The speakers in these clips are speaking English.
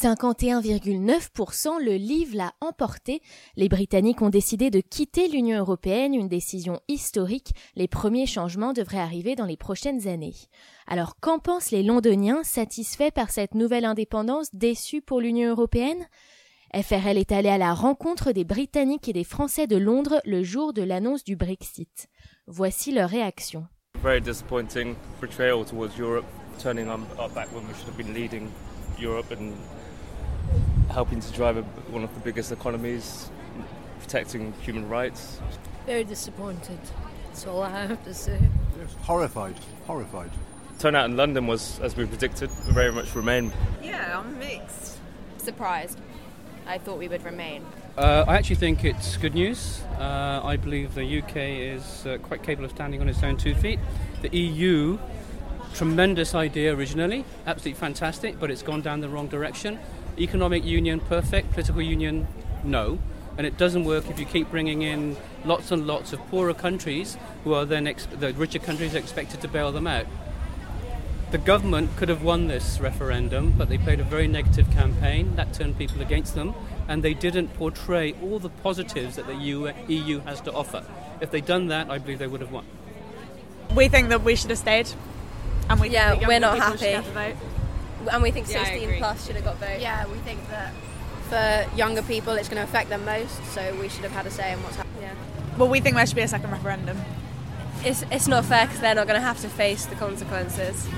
51,9%, le livre l'a emporté. Les Britanniques ont décidé de quitter l'Union européenne, une décision historique. Les premiers changements devraient arriver dans les prochaines années. Alors qu'en pensent les Londoniens, satisfaits par cette nouvelle indépendance, déçus pour l'Union européenne? FRL est allé à la rencontre des Britanniques et des Français de Londres le jour de l'annonce du Brexit. Voici leur réaction. Very disappointing betrayal towards Europe, turning our back when we should have been leading Europe and helping to drive a, one of the biggest economies, protecting human rights. Very disappointed. That's all I have to say. Yes, horrified, horrified. Turnout in London was, as we predicted, very much remain. Yeah, I'm mixed. Surprised. I thought we would remain. Uh, I actually think it's good news. Uh, I believe the UK is uh, quite capable of standing on its own two feet. The EU, tremendous idea originally, absolutely fantastic, but it's gone down the wrong direction. Economic union, perfect. Political union, no. And it doesn't work if you keep bringing in lots and lots of poorer countries who are then, ex- the richer countries are expected to bail them out. The government could have won this referendum, but they played a very negative campaign that turned people against them, and they didn't portray all the positives that the EU, EU has to offer. If they'd done that, I believe they would have won. We think that we should have stayed. And we yeah, think we're not people should happy. Get the vote. And we think Yeah, 16 plus should have got vote. Yeah, we think that For younger people, it's going to affect them most, so we should have had a say in what's happening. Yeah. Well, we think there should be a second referendum. It's, it's not fair because they're not going to have to face the consequences.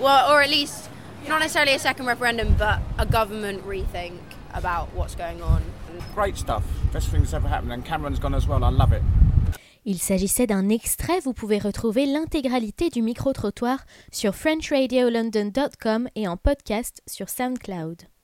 well, or at least not necessarily a second referendum, but a government rethink about what's going on. Great stuff. Best thing that's ever happened. And Cameron's gone as well. I love it. Il s'agissait d'un extrait, vous pouvez retrouver l'intégralité du micro-trottoir sur FrenchRadioLondon.com et en podcast sur SoundCloud.